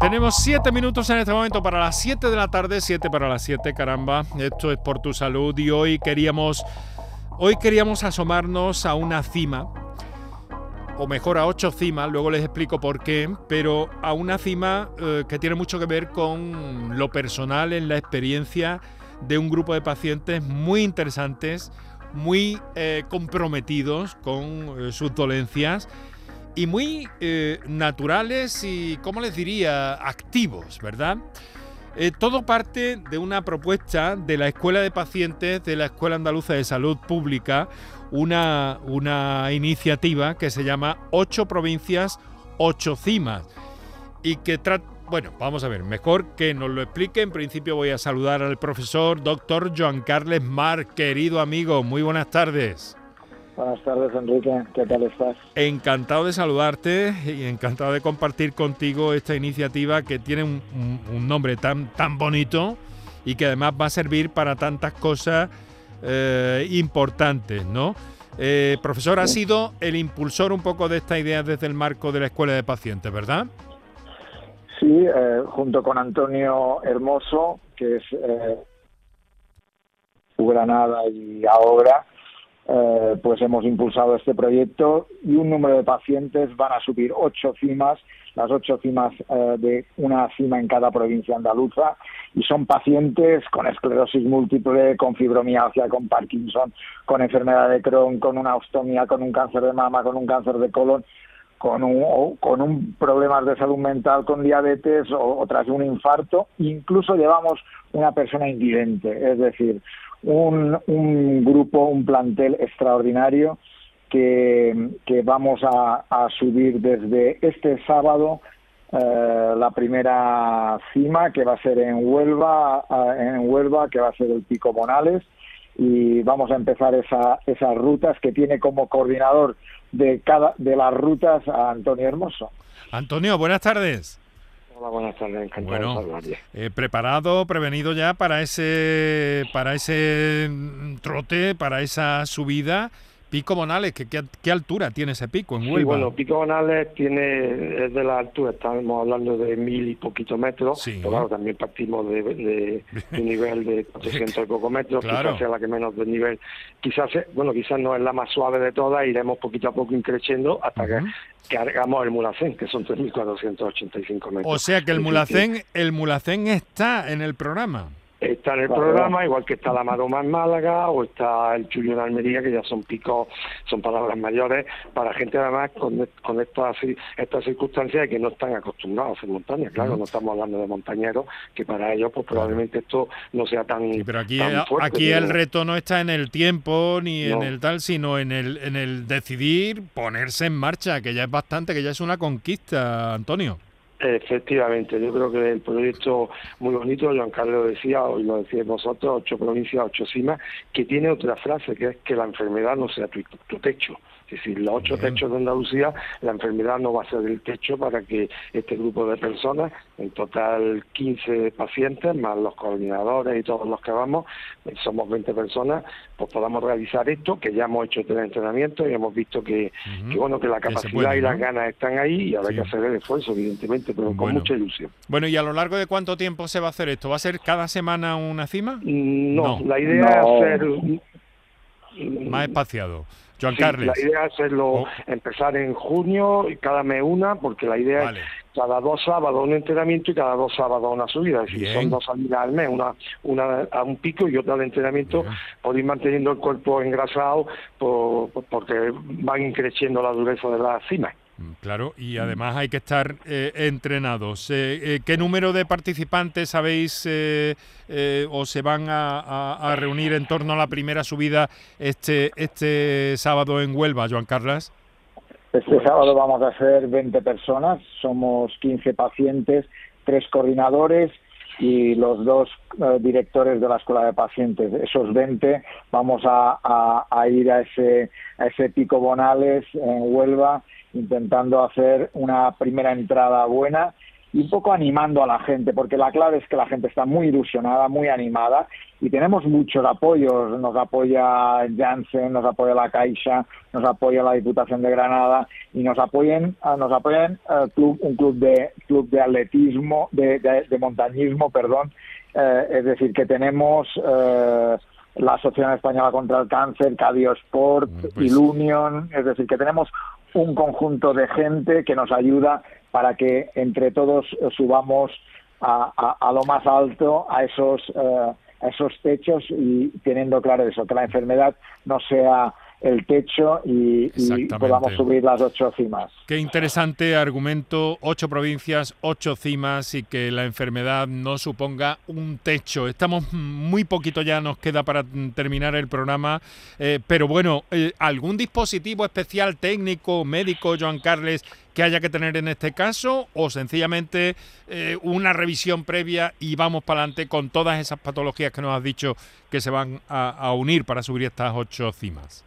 S1: Tenemos siete minutos en este momento para las 7 de la tarde, 7 para las 7, caramba. Esto es por tu salud y hoy queríamos, hoy queríamos asomarnos a una cima, o mejor a ocho cimas, luego les explico por qué, pero a una cima eh, que tiene mucho que ver con lo personal en la experiencia de un grupo de pacientes muy interesantes, muy eh, comprometidos con eh, sus dolencias y muy eh, naturales y, ¿cómo les diría?, activos, ¿verdad? Eh, todo parte de una propuesta de la Escuela de Pacientes de la Escuela Andaluza de Salud Pública, una, una iniciativa que se llama Ocho Provincias, Ocho Cimas, y que trata bueno, vamos a ver, mejor que nos lo explique. En principio voy a saludar al profesor doctor Joan Carles Mar, querido amigo. Muy buenas tardes.
S13: Buenas tardes, Enrique. ¿Qué tal estás?
S1: Encantado de saludarte y encantado de compartir contigo esta iniciativa que tiene un, nombre tan, tan bonito y que además va a servir para tantas cosas eh, importantes, ¿no? Eh, profesor, ha sido el impulsor un poco de esta idea desde el marco de la Escuela de Pacientes, ¿verdad?
S13: Sí, eh, junto con Antonio Hermoso, que es su Granada y ahora eh, pues hemos impulsado este proyecto y un número de pacientes van a subir ocho cimas las ocho cimas eh, de una cima en cada provincia andaluza. Y son pacientes con esclerosis múltiple, con fibromialgia, con Parkinson, con enfermedad de Crohn, con una ostomía, con un cáncer de mama, con un cáncer de colon con un, con un problemas de salud mental, con diabetes o, tras un infarto, incluso llevamos una persona invidente, es decir, un, un grupo, un plantel extraordinario que, que vamos a, subir desde este sábado eh, la primera cima que va a ser en Huelva, en Huelva, que va a ser el Pico Bonales, y vamos a empezar esa, esas rutas que tiene como coordinador de cada de las rutas a Antonio Hermoso.
S1: Antonio, buenas tardes.
S14: Hola, buenas tardes, encantado
S1: bueno, eh, preparado, prevenido ya para ese para ese trote, para esa subida Pico Bonales, ¿qué, qué, altura tiene ese pico en Huelva? Sí,
S14: bueno, Pico Bonales tiene, es de la altura, estamos hablando de mil y poquitos metros, pero claro, también partimos de, *laughs* un nivel de 400 y *laughs* pocos metros, quizás sea la que menos del nivel, quizás, bueno, quizás no es la más suave de todas, iremos poquito a poco increciendo hasta que cargamos el Mulacén, que son 3.485 metros.
S1: O sea que el Mulacén, el Mulacén está en el programa.
S14: Está en el programa, igual que está la Maroma en Málaga o está el Chuyo en Almería, que ya son picos, son palabras mayores para gente además con, con estas, estas circunstancias que no están acostumbrados a hacer montaña. Claro, no estamos hablando de montañeros, que para ellos pues probablemente esto no sea tan.
S1: Sí, pero aquí, aquí el reto no está en el tiempo ni en el tal, sino en el, en el decidir ponerse en marcha, que ya es bastante, que ya es una conquista, Antonio.
S14: Efectivamente, yo creo que el proyecto muy bonito, Juan Carlos decía, hoy lo decís vosotros, ocho provincias, ocho cimas, que tiene otra frase, que es que la enfermedad no sea tu techo. Es decir, los ocho techos de Andalucía, la enfermedad no va a ser el techo para que este grupo de personas, en total 15 pacientes, más los coordinadores y todos los que vamos, eh, somos 20 personas, pues podamos realizar esto, que ya hemos hecho tres entrenamientos y hemos visto que, bueno, que la capacidad y las ganas están ahí y ahora hay que hacer el esfuerzo, evidentemente, pero con mucha ilusión.
S1: Bueno, ¿y a lo largo de cuánto tiempo se va a hacer esto? ¿Va a ser cada semana una cima?
S14: Mm, no, la idea es hacer...
S1: Más espaciado. La
S14: idea es hacerlo, oh. empezar en junio y cada mes una, porque la idea es cada dos sábados un entrenamiento y cada dos sábados una subida. Es decir, son dos salidas al mes, una, una a un pico y otra al entrenamiento, por ir manteniendo el cuerpo engrasado porque van creciendo la dureza de las cimas.
S1: Mm, claro, y además hay que estar eh, entrenados. Eh, eh, ¿Qué número de participantes sabéis o se van a, reunir en torno a la primera subida este, este sábado en Huelva, Joan Carlos?
S13: Este sábado vamos a ser 20 personas, somos 15 pacientes, tres coordinadores y los dos directores de la escuela de pacientes. Esos 20 vamos a, a ir a ese, a ese pico Bonales en Huelva intentando hacer una primera entrada buena y un poco animando a la gente, porque la clave es que la gente está muy ilusionada, muy animada y tenemos muchos apoyos. Nos apoya Janssen, nos apoya la Caixa, nos apoya la Diputación de Granada y nos apoyan, ah, nos apoyan uh, club, un club de club de atletismo, de, de, montañismo, perdón. Eh, es decir, que tenemos eh, la Asociación Española contra el Cáncer, Cadiosport, pues Ilunion, es decir, que tenemos un conjunto de gente que nos ayuda para que entre todos subamos a, a, lo más alto a esos, eh, a esos techos y teniendo claro eso, que la enfermedad no sea el techo y, podamos subir las ocho cimas.
S1: Qué interesante argumento, ocho provincias, ocho cimas y que la enfermedad no suponga un techo. Estamos muy poquito ya, nos queda para terminar el programa, eh, pero bueno, eh, ¿algún dispositivo especial técnico, médico, Joan Carles, que haya que tener en este caso o sencillamente eh, una revisión previa y vamos para adelante con todas esas patologías que nos has dicho que se van a unir para subir estas ocho cimas?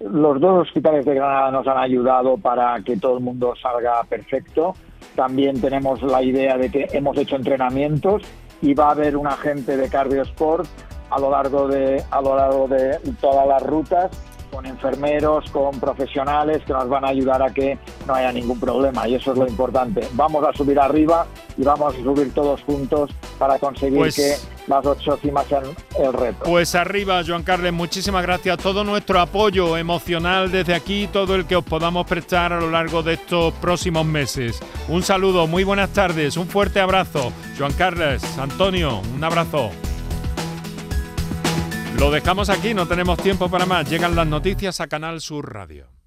S13: Los dos hospitales de Granada nos han ayudado para que todo el mundo salga perfecto. También tenemos la idea de que hemos hecho entrenamientos y va a haber un agente de cardiosport a lo largo de a lo largo de todas las rutas con enfermeros, con profesionales que nos van a ayudar a que no haya ningún problema y eso es lo importante. Vamos a subir arriba y vamos a subir todos juntos para conseguir
S1: Pues-
S13: que las ocho cimas sean el reto.
S1: Pues arriba, Joan Carles, muchísimas gracias. Todo nuestro apoyo emocional desde aquí, todo el que os podamos prestar a lo largo de estos próximos meses. Un saludo, muy buenas tardes, un fuerte abrazo. Joan Carles, Antonio, un abrazo. Lo dejamos aquí, no tenemos tiempo para más. Llegan las noticias a Canal Sur Radio.